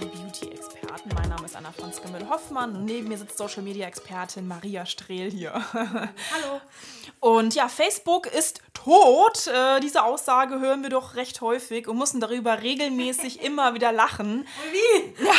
Die Beauty-Experten. Mein Name ist Anna Franziska Müller-Hoffmann und neben mir sitzt Social-Media-Expertin Maria Strehl hier. Hallo. Und ja, Facebook ist tot. Äh, diese Aussage hören wir doch recht häufig und müssen darüber regelmäßig immer wieder lachen. Wie? Ja,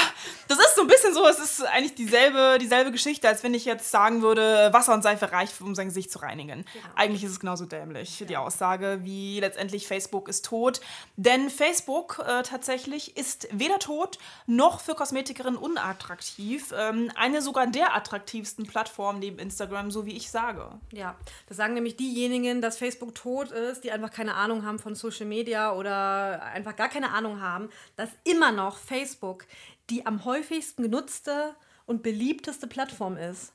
ist so ein bisschen so, es ist eigentlich dieselbe, dieselbe Geschichte, als wenn ich jetzt sagen würde, Wasser und Seife reicht, um sein Gesicht zu reinigen. Eigentlich ist es genauso dämlich, die Aussage, wie letztendlich Facebook ist tot. Denn Facebook äh, tatsächlich ist weder tot noch für Kosmetikerinnen unattraktiv. Ähm, eine sogar der attraktivsten Plattformen neben Instagram, so wie ich sage. Ja, das sagen nämlich diejenigen, dass Facebook tot ist, die einfach keine Ahnung haben von Social Media oder einfach gar keine Ahnung haben, dass immer noch Facebook die am häufigsten genutzte und beliebteste Plattform ist.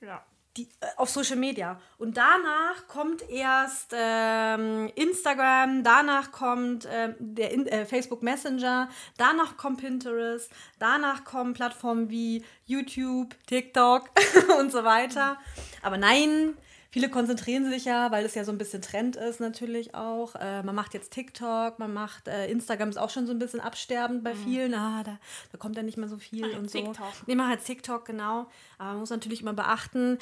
Ja. Die, äh, auf Social Media. Und danach kommt erst ähm, Instagram, danach kommt ähm, der In äh, Facebook Messenger, danach kommt Pinterest, danach kommen Plattformen wie YouTube, TikTok und so weiter. Aber nein, viele konzentrieren sich ja, weil es ja so ein bisschen Trend ist natürlich auch. Äh, man macht jetzt TikTok, man macht äh, Instagram ist auch schon so ein bisschen absterbend bei vielen. Ah, da, da kommt ja nicht mehr so viel Mach und so. TikTok. Nee, mach halt TikTok, genau. Aber man muss natürlich immer beachten,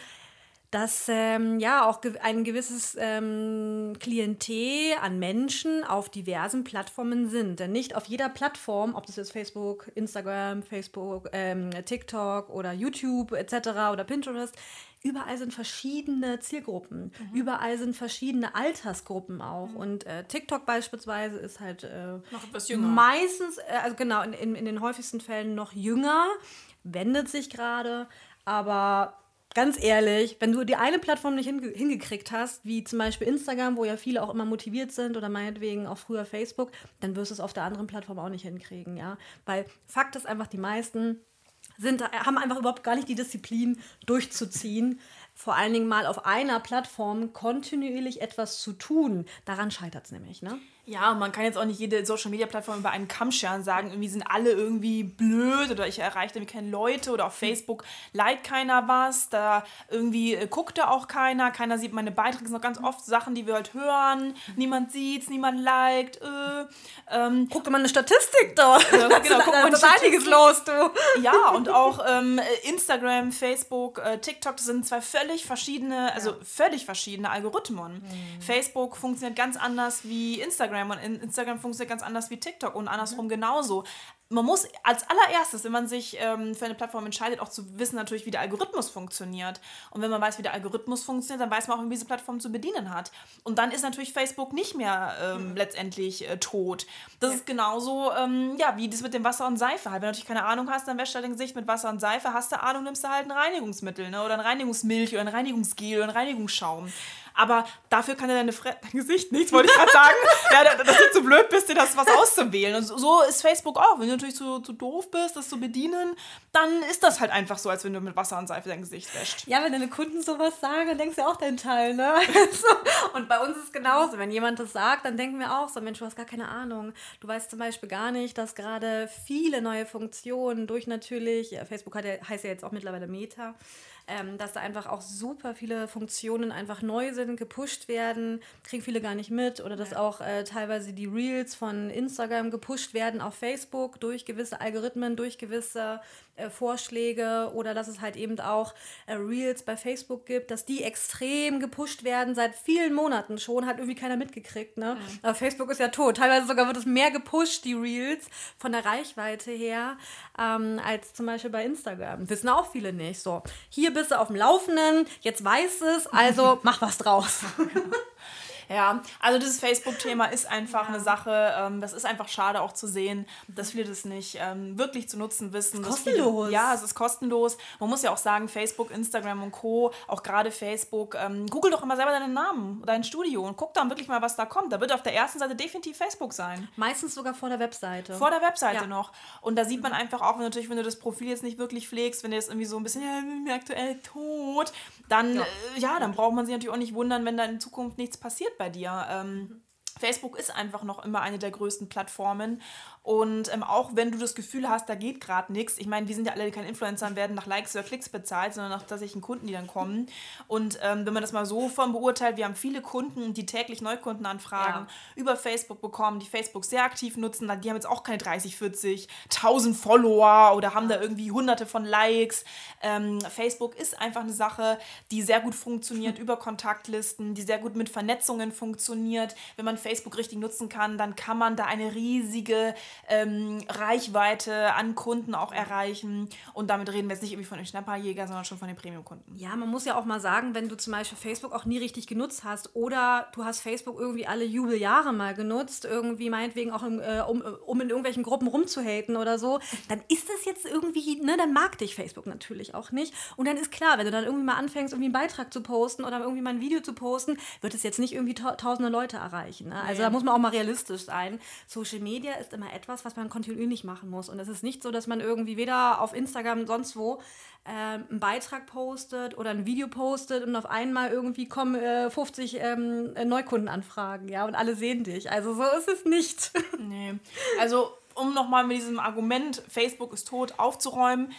dass ähm, ja auch ge ein gewisses ähm, Klientel an Menschen auf diversen Plattformen sind. Denn nicht auf jeder Plattform, ob das jetzt Facebook, Instagram, Facebook, ähm, TikTok oder YouTube etc. oder Pinterest, überall sind verschiedene Zielgruppen. Überall sind verschiedene Altersgruppen auch. Und äh, TikTok beispielsweise ist halt äh, Noch etwas jünger. meistens, äh, also genau, in, in, in den häufigsten Fällen noch jünger, wendet sich gerade, aber ganz ehrlich, wenn du die eine Plattform nicht hinge hingekriegt hast, wie zum Beispiel Instagram, wo ja viele auch immer motiviert sind oder meinetwegen auch früher Facebook, dann wirst du es auf der anderen Plattform auch nicht hinkriegen, ja. Weil Fakt ist einfach, die meisten sind, haben einfach überhaupt gar nicht die Disziplin durchzuziehen, vor allen Dingen mal auf einer Plattform kontinuierlich etwas zu tun. Daran scheitert es nämlich, ne? Ja, und man kann jetzt auch nicht jede Social-Media-Plattform über einen Kamm scheren und sagen, irgendwie sind alle irgendwie blöd oder ich erreiche irgendwie keine Leute oder auf Facebook liked keiner was, da irgendwie äh, guckt da auch keiner, keiner sieht meine Beiträge, sind noch ganz oft Sachen, die wir halt hören, niemand sieht's, niemand liked, äh, ähm, Guck dir mal eine Statistik da. genau, da, guck mal da ist einiges los, du. ja, und auch ähm, Instagram, Facebook, äh, TikTok, das sind zwei völlig verschiedene, also völlig verschiedene Algorithmen. Mhm. Facebook funktioniert ganz anders wie Instagram und in- Instagram funktioniert ganz anders wie TikTok und andersrum genauso. Man muss als allererstes, wenn man sich ähm, für eine Plattform entscheidet, auch zu wissen natürlich, wie der Algorithmus funktioniert. Und wenn man weiß, wie der Algorithmus funktioniert, dann weiß man auch, wie diese Plattform zu bedienen hat. Und dann ist natürlich Facebook nicht mehr ähm, letztendlich äh, tot. Das ist genauso, ähm, ja, wie das mit dem Wasser und Seife halt. Wenn du natürlich keine Ahnung hast, dann wäschst du dein Gesicht mit Wasser und Seife. Hast du Ahnung, nimmst du halt ein Reinigungsmittel ne? oder ein Reinigungsmilch oder ein Reinigungsgel oder ein Reinigungsschaum. Aber dafür kann dir deine Fre dein Gesicht nichts, wollte ich gerade sagen. ja, da- dass du zu blöd bist, dir das was auszuwählen. Und so- ist Facebook auch. Wenn du natürlich zu, zu doof bist, das zu bedienen, dann ist das halt einfach so, als wenn du mit Wasser und Seife dein Gesicht wäscht. Ja, wenn deine Kunden sowas sagen, dann denkst du ja auch deinen Teil, ne? So. Und bei uns ist es genauso. Wenn jemand das sagt, dann denken wir auch so, Mensch, du hast gar keine Ahnung. Du weißt zum Beispiel gar nicht, dass gerade viele neue Funktionen durch natürlich, ja, Facebook hat ja, heißt ja jetzt auch mittlerweile Meta, ähm, dass da einfach auch super viele Funktionen einfach neu sind, gepusht werden, kriegen viele gar nicht mit. Oder dass auch äh, teilweise die Reels von Instagram gepusht werden auf Facebook durch gewisse Algorithmen, durch gewisse äh, Vorschläge oder dass es halt eben auch äh, Reels bei Facebook gibt, dass die extrem gepusht werden seit vielen Monaten schon, hat irgendwie keiner mitgekriegt. Ne? Aber Facebook ist ja tot. Teilweise sogar wird es mehr gepusht, die Reels, von der Reichweite her, ähm, als zum Beispiel bei Instagram. Wissen auch viele nicht. So, hier bist du auf dem Laufenden, jetzt weißt es, also mach was draus. Ja, also dieses Facebook-Thema ist einfach ja. eine Sache, ähm, das ist einfach schade auch zu sehen, dass viele das nicht ähm, wirklich zu nutzen wissen. Es ist kostenlos. Viele, ja, es ist kostenlos. Man muss ja auch sagen, Facebook, Instagram und Co., auch gerade Facebook, ähm, google doch immer selber deinen Namen, dein Studio und guck dann wirklich mal, was da kommt. Da wird auf der ersten Seite definitiv Facebook sein. Meistens sogar vor der Webseite. Vor der Webseite ja. noch. Und da sieht man einfach auch, wenn natürlich, wenn du das Profil jetzt nicht wirklich pflegst, wenn du jetzt irgendwie so ein bisschen, ja, aktuell tot, dann, ja. Äh, ja, dann braucht man sich natürlich auch nicht wundern, wenn da in Zukunft nichts passiert bei dir. Ähm, Facebook ist einfach noch immer eine der größten Plattformen und ähm, auch wenn du das Gefühl hast, da geht gerade nichts, ich meine, wir sind ja alle keine Influencer und werden nach Likes oder Klicks bezahlt, sondern nach tatsächlichen Kunden, die dann kommen. Und ähm, wenn man das mal so von beurteilt, wir haben viele Kunden, die täglich Neukundenanfragen ja. über Facebook bekommen, die Facebook sehr aktiv nutzen. Die haben jetzt auch keine 30, 40, 1000 Follower oder haben da irgendwie hunderte von Likes. Ähm, Facebook ist einfach eine Sache, die sehr gut funktioniert über Kontaktlisten, die sehr gut mit Vernetzungen funktioniert. Wenn man Facebook richtig nutzen kann, dann kann man da eine riesige ähm, Reichweite an Kunden auch erreichen. Und damit reden wir jetzt nicht irgendwie von den Schnapperjägern, sondern schon von den Premium-Kunden. Ja, man muss ja auch mal sagen, wenn du zum Beispiel Facebook auch nie richtig genutzt hast oder du hast Facebook irgendwie alle Jubeljahre mal genutzt, irgendwie meinetwegen auch im, äh, um, um in irgendwelchen Gruppen rumzuhaten oder so, dann ist das jetzt irgendwie, ne, dann mag dich Facebook natürlich auch nicht. Und dann ist klar, wenn du dann irgendwie mal anfängst, irgendwie einen Beitrag zu posten oder irgendwie mal ein Video zu posten, wird es jetzt nicht irgendwie tausende Leute erreichen. Ne? Also ja. da muss man auch mal realistisch sein. Social Media ist immer etwas, etwas, was man kontinuierlich machen muss. Und es ist nicht so, dass man irgendwie weder auf Instagram sonst wo äh, einen Beitrag postet oder ein Video postet und auf einmal irgendwie kommen äh, 50 ähm, Neukundenanfragen, ja, und alle sehen dich. Also so ist es nicht. Nee. Also um nochmal mit diesem Argument, Facebook ist tot, aufzuräumen,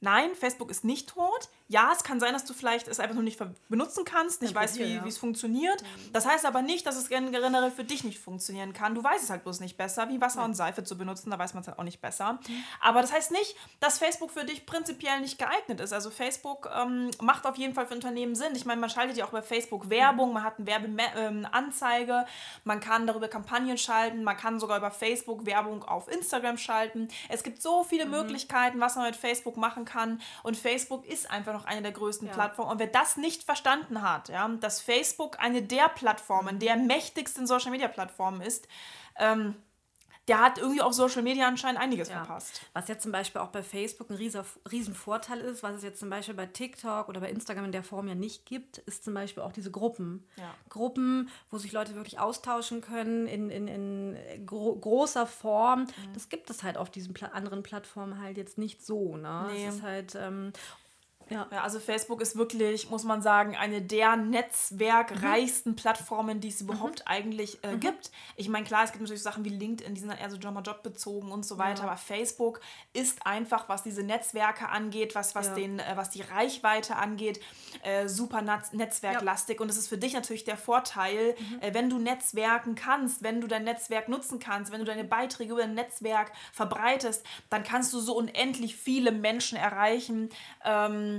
nein, Facebook ist nicht tot ja, es kann sein, dass du vielleicht es einfach noch nicht benutzen kannst, nicht ja, weißt, wie, ja. es funktioniert. Mhm. Das heißt aber nicht, dass es generell für dich nicht funktionieren kann. Du weißt es halt bloß nicht besser, wie Wasser ja. und Seife zu benutzen, da weiß man es halt auch nicht besser. Mhm. Aber das heißt nicht, dass Facebook für dich prinzipiell nicht geeignet ist. Also Facebook ähm, macht auf jeden Fall für Unternehmen Sinn. Ich meine, man schaltet ja auch bei Facebook Werbung, man hat eine Werbeanzeige, ähm, man kann darüber Kampagnen schalten, man kann sogar über Facebook Werbung auf Instagram schalten. Es gibt so viele mhm. Möglichkeiten, was man mit Facebook machen kann. Und Facebook ist einfach noch eine der größten ja. Plattformen. Und wer das nicht verstanden hat, ja, dass Facebook eine der Plattformen, der mächtigsten Social Media Plattformen ist, ähm, der hat irgendwie auf Social Media anscheinend einiges ja. verpasst. Was jetzt zum Beispiel auch bei Facebook ein riesen, riesen Vorteil ist, was es jetzt zum Beispiel bei TikTok oder bei Instagram in der Form ja nicht gibt, ist zum Beispiel auch diese Gruppen. Ja. Gruppen, wo sich Leute wirklich austauschen können in, in, in gro großer Form. Mhm. Das gibt es halt auf diesen Pla anderen Plattformen halt jetzt nicht so. Ne? Nee. Es ist halt, ähm, ja. ja. also Facebook ist wirklich, muss man sagen, eine der netzwerkreichsten mhm. Plattformen, die es überhaupt mhm. eigentlich äh, mhm. gibt. Ich meine, klar, es gibt natürlich Sachen wie LinkedIn, die sind eher so Job bezogen und so weiter, ja. aber Facebook ist einfach, was diese Netzwerke angeht, was, was, ja. den, äh, was die Reichweite angeht, äh, super netzwerklastig. Und es ist für dich natürlich der Vorteil, mhm. äh, wenn du Netzwerken kannst, wenn du dein Netzwerk nutzen kannst, wenn du deine Beiträge über dein Netzwerk verbreitest, dann kannst du so unendlich viele Menschen erreichen. Ähm,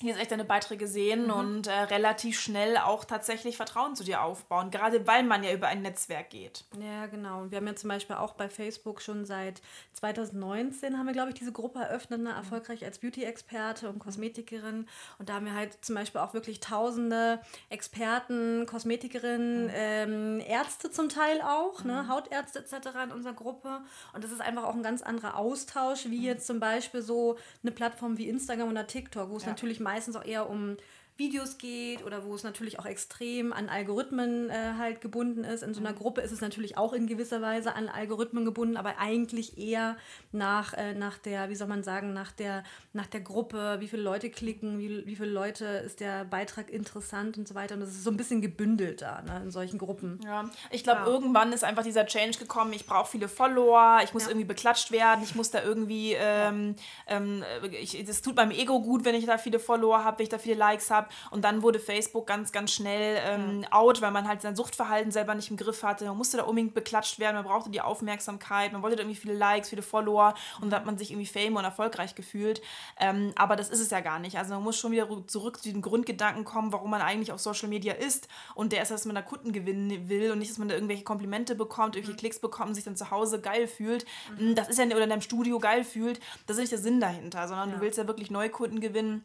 hier ist echt deine Beiträge sehen mhm. und äh, relativ schnell auch tatsächlich Vertrauen zu dir aufbauen, gerade weil man ja über ein Netzwerk geht. Ja, genau. Wir haben ja zum Beispiel auch bei Facebook schon seit 2019 haben wir, glaube ich, diese Gruppe eröffnet, ne? erfolgreich als Beauty-Experte und Kosmetikerin. Und da haben wir halt zum Beispiel auch wirklich tausende Experten, Kosmetikerinnen, mhm. ähm, Ärzte zum Teil auch, ne? mhm. ne? Hautärzte etc. in unserer Gruppe. Und das ist einfach auch ein ganz anderer Austausch, wie mhm. jetzt zum Beispiel so eine Plattform wie Instagram oder TikTok, wo es ja. natürlich meistens auch eher um Videos geht oder wo es natürlich auch extrem an Algorithmen äh, halt gebunden ist. In so einer mhm. Gruppe ist es natürlich auch in gewisser Weise an Algorithmen gebunden, aber eigentlich eher nach, äh, nach der, wie soll man sagen, nach der, nach der Gruppe, wie viele Leute klicken, wie, wie viele Leute ist der Beitrag interessant und so weiter. Und das ist so ein bisschen gebündelter ne, in solchen Gruppen. Ja, ich glaube, ja. irgendwann ist einfach dieser Change gekommen, ich brauche viele Follower, ich muss ja. irgendwie beklatscht werden, ich muss da irgendwie, ähm, ähm, ich, das tut meinem Ego gut, wenn ich da viele Follower habe, wenn ich da viele Likes habe. Und dann wurde Facebook ganz, ganz schnell ähm, ja. out, weil man halt sein Suchtverhalten selber nicht im Griff hatte. Man musste da unbedingt beklatscht werden, man brauchte die Aufmerksamkeit, man wollte da irgendwie viele Likes, viele Follower und dann hat man sich irgendwie fame und erfolgreich gefühlt. Ähm, aber das ist es ja gar nicht. Also man muss schon wieder zurück zu den Grundgedanken kommen, warum man eigentlich auf Social Media ist. Und der ist, dass man da Kunden gewinnen will und nicht, dass man da irgendwelche Komplimente bekommt, irgendwelche mhm. Klicks bekommt und sich dann zu Hause geil fühlt. Mhm. Das ist ja, oder in deinem Studio geil fühlt. Das ist nicht der Sinn dahinter, sondern ja. du willst ja wirklich neue Kunden gewinnen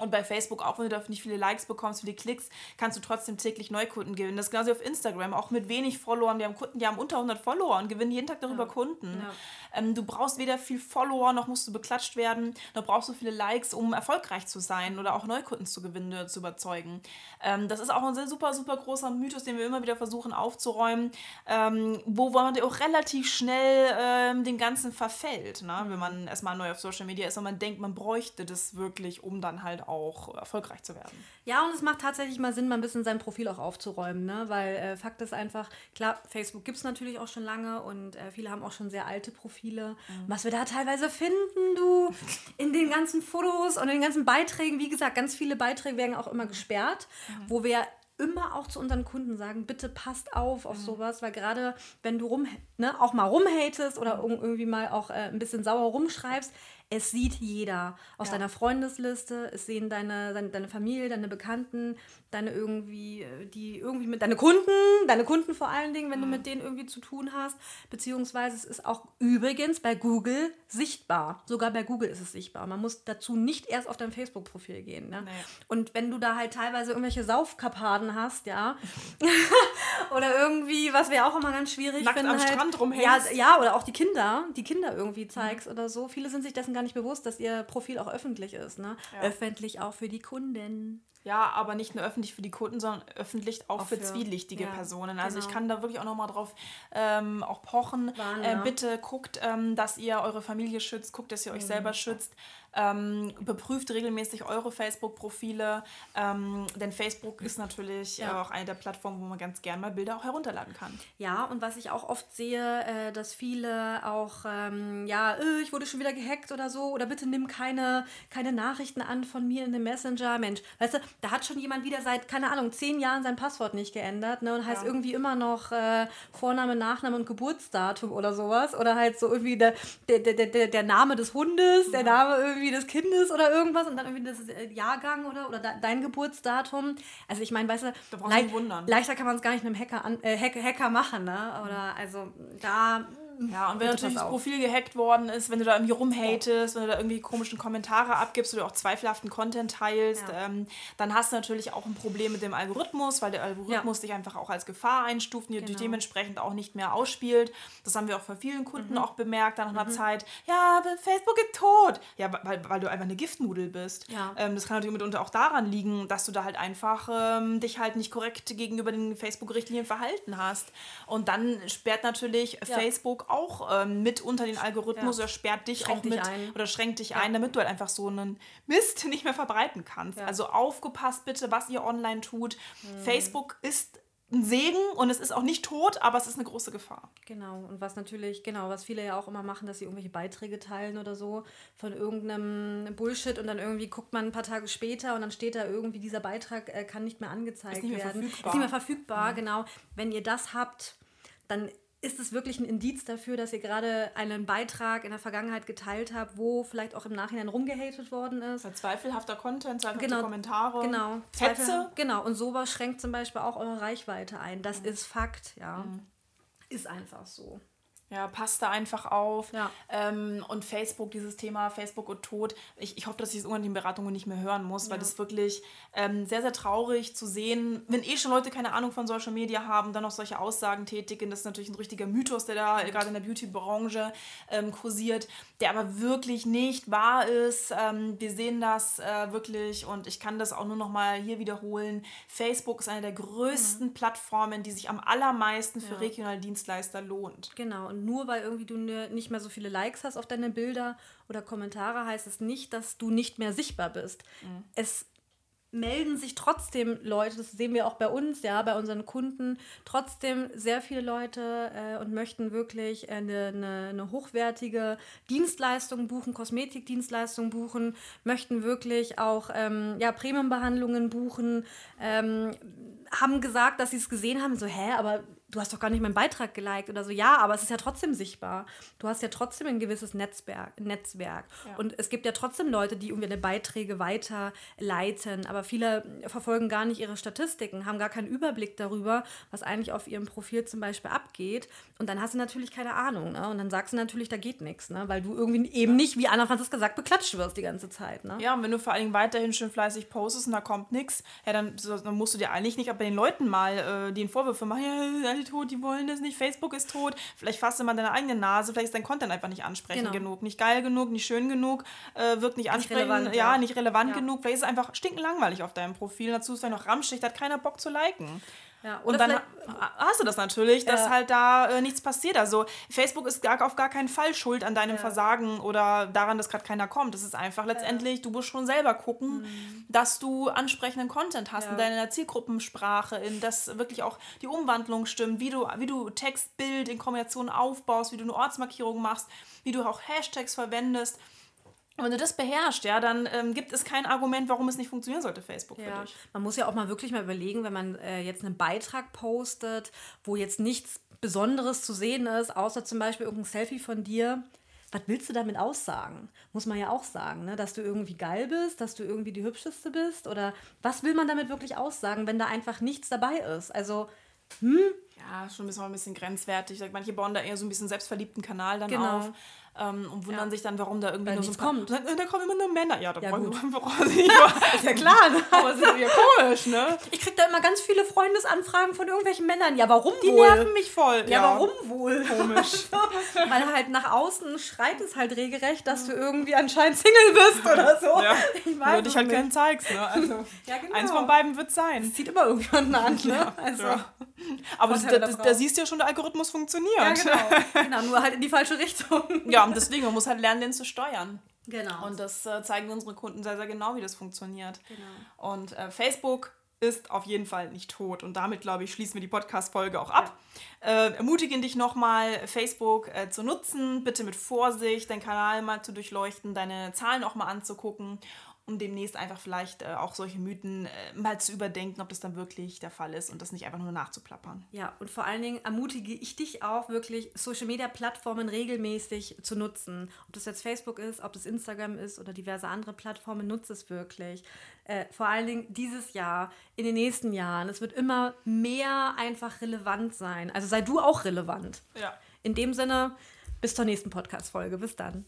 Und bei Facebook, auch wenn du da nicht viele Likes bekommst, viele Klicks, kannst du trotzdem täglich Neukunden gewinnen. Das ist genauso auf Instagram, auch mit wenig Followern. Wir haben Kunden, die haben unter 100 Follower und gewinnen jeden Tag darüber ja. Kunden. Ja. Ähm, du brauchst weder viel Follower, noch musst du beklatscht werden, noch brauchst du viele Likes, um erfolgreich zu sein oder auch Neukunden zu gewinnen oder zu überzeugen. Ähm, das ist auch ein super, super großer Mythos, den wir immer wieder versuchen aufzuräumen, ähm, wo man auch relativ schnell ähm, den Ganzen verfällt, ne? wenn man erstmal neu auf Social Media ist und man denkt, man bräuchte das wirklich, um dann halt auch erfolgreich zu werden. Ja, und es macht tatsächlich mal Sinn, mal ein bisschen sein Profil auch aufzuräumen, ne? weil äh, Fakt ist einfach, klar, Facebook gibt es natürlich auch schon lange und äh, viele haben auch schon sehr alte Profile. Mhm. Was wir da teilweise finden, du, in den ganzen Fotos und in den ganzen Beiträgen, wie gesagt, ganz viele Beiträge werden auch immer gesperrt, mhm. wo wir immer auch zu unseren Kunden sagen, bitte passt auf auf mhm. sowas, weil gerade wenn du rum, ne, auch mal rumhatest oder irgendwie mal auch äh, ein bisschen sauer rumschreibst, es sieht jeder aus ja. deiner Freundesliste, es sehen deine, deine, deine, Familie, deine Bekannten, deine irgendwie, äh, die irgendwie mit, deine Kunden, deine Kunden vor allen Dingen, wenn mhm. du mit denen irgendwie zu tun hast, beziehungsweise es ist auch übrigens bei Google sichtbar. Sogar bei Google ist es sichtbar. Man muss dazu nicht erst auf dein Facebook-Profil gehen. Ne? Nee. Und wenn du da halt teilweise irgendwelche Saufkapaden hast, ja, oder irgendwie, was wäre auch immer ganz schwierig Nackt finden, am halt, Strand rumhängst. Ja, ja, oder auch die Kinder, die Kinder irgendwie zeigst mhm. oder so. Viele sind sich dessen gar nicht bewusst, dass ihr Profil auch öffentlich ist. Ne? Ja. Öffentlich auch für die Kunden. Ja, aber nicht nur öffentlich für die Kunden, sondern öffentlich auch, auch für, für, zwielichtige ja, Personen. Also genau. ich kann da wirklich auch nochmal drauf ähm, auch pochen. Waren, äh, bitte guckt, ähm, dass ihr eure Familie schützt, guckt, dass ihr euch mhm. selber schützt. Ähm, überprüft regelmäßig eure Facebook-Profile, ähm, denn Facebook ist natürlich ja. äh, auch eine der Plattformen, wo man ganz gern mal Bilder auch herunterladen kann. Ja, und was ich auch oft sehe, äh, dass viele auch, ähm, ja, äh, ich wurde schon wieder gehackt oder so, oder bitte nimm keine, keine Nachrichten an von mir in dem Messenger. Mensch, weißt du, da hat schon jemand wieder seit, keine Ahnung, zehn Jahren sein Passwort nicht geändert ne, und heißt ja. irgendwie immer noch äh, Vorname, Nachname und Geburtsdatum oder sowas. Oder halt so irgendwie der, der, der, der, der Name des Hundes, ja. der Name irgendwie des Kindes oder irgendwas und dann irgendwie das äh, Jahrgang oder, oder dein Geburtsdatum. Also ich meine, weißt du, le leichter kann man es gar nicht einem Hacker, an, äh, Hacker machen, ne? Oder also da ja, und wenn natürlich das Profil gehackt worden ist, wenn du da irgendwie rumhatest, wenn du da irgendwie komischen Kommentare abgibst oder auch zweifelhaften Content teilst, ja. ähm, dann hast du natürlich auch ein Problem mit dem Algorithmus, weil der Algorithmus ja. dich einfach auch als Gefahr einstuft und genau. dich dementsprechend auch nicht mehr ausspielt. Das haben wir auch bei vielen Kunden mhm. auch bemerkt nach einer mhm. Zeit. Ja, Facebook ist tot. Ja, weil, weil du einfach eine Giftnudel bist. Ja. Ähm, das kann natürlich mitunter auch daran liegen, dass du da halt einfach ähm, dich halt nicht korrekt gegenüber den Facebook-Richtlinien verhalten hast. Und dann sperrt natürlich Facebook auch ähm, mit unter den Algorithmus ja. oder sperrt dich schränkt auch mit ein. oder schränkt dich ja. ein, damit du halt einfach so einen Mist nicht mehr verbreiten kannst. Ja. Also aufgepasst bitte, was ihr online tut. Mhm. Facebook ist ein Segen und es ist auch nicht tot, aber es ist eine große Gefahr. Genau, und was natürlich, genau, was viele ja auch immer machen, dass sie irgendwelche Beiträge teilen oder so von irgendeinem Bullshit und dann irgendwie guckt man ein paar Tage später und dann steht da irgendwie, dieser Beitrag äh, kann nicht mehr angezeigt ist nicht mehr werden. Verfügbar. Ist nicht mehr verfügbar, mhm. genau. Wenn ihr das habt, dann ist es wirklich ein Indiz dafür, dass ihr gerade einen Beitrag in der Vergangenheit geteilt habt, wo vielleicht auch im Nachhinein rumgehatet worden ist. Verzweifelhafter Content, zweifelhafte genau, Kommentare, genau, Hetze. Genau, und sowas schränkt zum Beispiel auch eure Reichweite ein. Das mhm. ist Fakt, ja. Mhm. Ist einfach so. Ja, passt da einfach auf. Ja. Ähm, und Facebook, dieses Thema Facebook und Tod. Ich, ich hoffe, dass ich es irgendwann in den Beratungen nicht mehr hören muss, ja. weil das wirklich ähm, sehr, sehr traurig zu sehen, wenn eh schon Leute keine Ahnung von Social Media haben, dann noch solche Aussagen tätigen. Das ist natürlich ein richtiger Mythos, der da gerade in der Beauty-Branche ähm, kursiert, der aber wirklich nicht wahr ist. Ähm, wir sehen das äh, wirklich und ich kann das auch nur noch mal hier wiederholen. Facebook ist eine der größten mhm. Plattformen, die sich am allermeisten für ja. regionale Dienstleister lohnt. Genau. Und nur weil irgendwie du ne, nicht mehr so viele Likes hast auf deine Bilder oder Kommentare, heißt es nicht, dass du nicht mehr sichtbar bist. Mhm. Es melden sich trotzdem Leute, das sehen wir auch bei uns, ja, bei unseren Kunden, trotzdem sehr viele Leute äh, und möchten wirklich eine, eine, eine, hochwertige Dienstleistung buchen, Kosmetikdienstleistung buchen, möchten wirklich auch ähm, ja, Premiumbehandlungen buchen, ähm, haben gesagt, dass sie es gesehen haben, so, hä, aber du hast doch gar nicht meinen Beitrag geliked oder so. Ja, aber es ist ja trotzdem sichtbar. Du hast ja trotzdem ein gewisses Netzwerk. Netzwerk. Ja. Und es gibt ja trotzdem Leute, die irgendwie eine Beiträge weiterleiten, aber viele verfolgen gar nicht ihre Statistiken, haben gar keinen Überblick darüber, was eigentlich auf ihrem Profil zum Beispiel abgeht. Und dann hast du natürlich keine Ahnung. Ne? Und dann sagst du natürlich, da geht nichts, ne? weil du irgendwie eben nicht, wie Anna Franziska sagt, beklatscht wirst die ganze Zeit. Ne? Ja, und wenn du vor allen Dingen weiterhin schön fleißig postest und da kommt nichts, ja, dann, dann musst du dir eigentlich nicht bei den Leuten mal äh, den Vorwürfe machen, ja, alle tot, die wollen das nicht, Facebook ist tot. Vielleicht fasst du mal deine eigene Nase, vielleicht ist dein Content einfach nicht ansprechend genau. genug, nicht geil genug, nicht schön genug, äh, wirkt nicht ansprechend, nicht relevant, ja, ja, nicht relevant ja. genug. Vielleicht ist es einfach stinkenlangweilig auf deinem Profil. Dazu ist vielleicht noch Ramschicht, hat keiner Bock zu liken. Ja, und dann hast du das natürlich, dass ja. halt da äh, nichts passiert. Also Facebook ist gar, auf gar keinen Fall schuld an deinem ja. Versagen oder daran, dass gerade keiner kommt. Das ist einfach letztendlich, du musst schon selber gucken, mhm. dass du ansprechenden Content hast in deiner Zielgruppensprache, in dass wirklich auch die Umwandlung stimmt, wie du, wie du Text, Bild in Kombination aufbaust, wie du eine Ortsmarkierung machst, wie du auch Hashtags verwendest. Wenn du das beherrschst, ja, dann ähm, gibt es kein Argument, warum es nicht funktionieren sollte, Facebook ja. für dich. Man muss ja auch mal wirklich mal überlegen, wenn man äh, jetzt einen Beitrag postet, wo jetzt nichts Besonderes zu sehen ist, außer zum Beispiel irgendein Selfie von dir. Was willst du damit aussagen? Muss man ja auch sagen, ne? dass du irgendwie geil bist, dass du irgendwie die hübscheste bist oder was will man damit wirklich aussagen, wenn da einfach nichts dabei ist? Also, hm? Ja, schon ein bisschen grenzwertig. Manche bauen da eher so ein bisschen selbstverliebten Kanal dann genau. auf ähm, und wundern ja. sich dann, warum da irgendwie Weil nur so kommt. Dann, da kommen immer nur Männer. Ja, da ja, wollen wir Ist ja klar. Ne? Aber es ist ja komisch, ne? Ich kriege da immer ganz viele Freundesanfragen von irgendwelchen Männern. Ja, warum Die wohl? Die nerven mich voll. Ja, ja. warum wohl? Komisch. Weil halt nach außen schreit es halt regelrecht, dass du irgendwie anscheinend Single bist oder so. Ja. Ich weiß Nur dich halt gern zeigst, ne? Also, ja, genau. Eins von beiden wird sein. Das zieht immer irgendjemanden an, ne? Also. Aber das, das, da siehst du ja schon, der Algorithmus funktioniert. Ja, genau. genau. Nur halt in die falsche Richtung. Ja, und deswegen, man muss halt lernen, den zu steuern. Genau. Und das äh, zeigen unsere Kunden sehr, sehr genau, wie das funktioniert. Genau. Und äh, Facebook ist auf jeden Fall nicht tot. Und damit, glaube ich, schließen wir die Podcast-Folge auch ab. Ja. Äh, ermutigen dich nochmal, Facebook äh, zu nutzen. Bitte mit Vorsicht, deinen Kanal mal zu durchleuchten, deine Zahlen auch mal anzugucken um demnächst einfach vielleicht äh, auch solche Mythen äh, mal zu überdenken, ob das dann wirklich der Fall ist und das nicht einfach nur nachzuplappern. Ja, und vor allen Dingen ermutige ich dich auch wirklich, Social-Media-Plattformen regelmäßig zu nutzen. Ob das jetzt Facebook ist, ob das Instagram ist oder diverse andere Plattformen, nutze es wirklich. Äh, vor allen Dingen dieses Jahr, in den nächsten Jahren. Es wird immer mehr einfach relevant sein. Also sei du auch relevant. Ja. In dem Sinne, bis zur nächsten Podcast-Folge. Bis dann.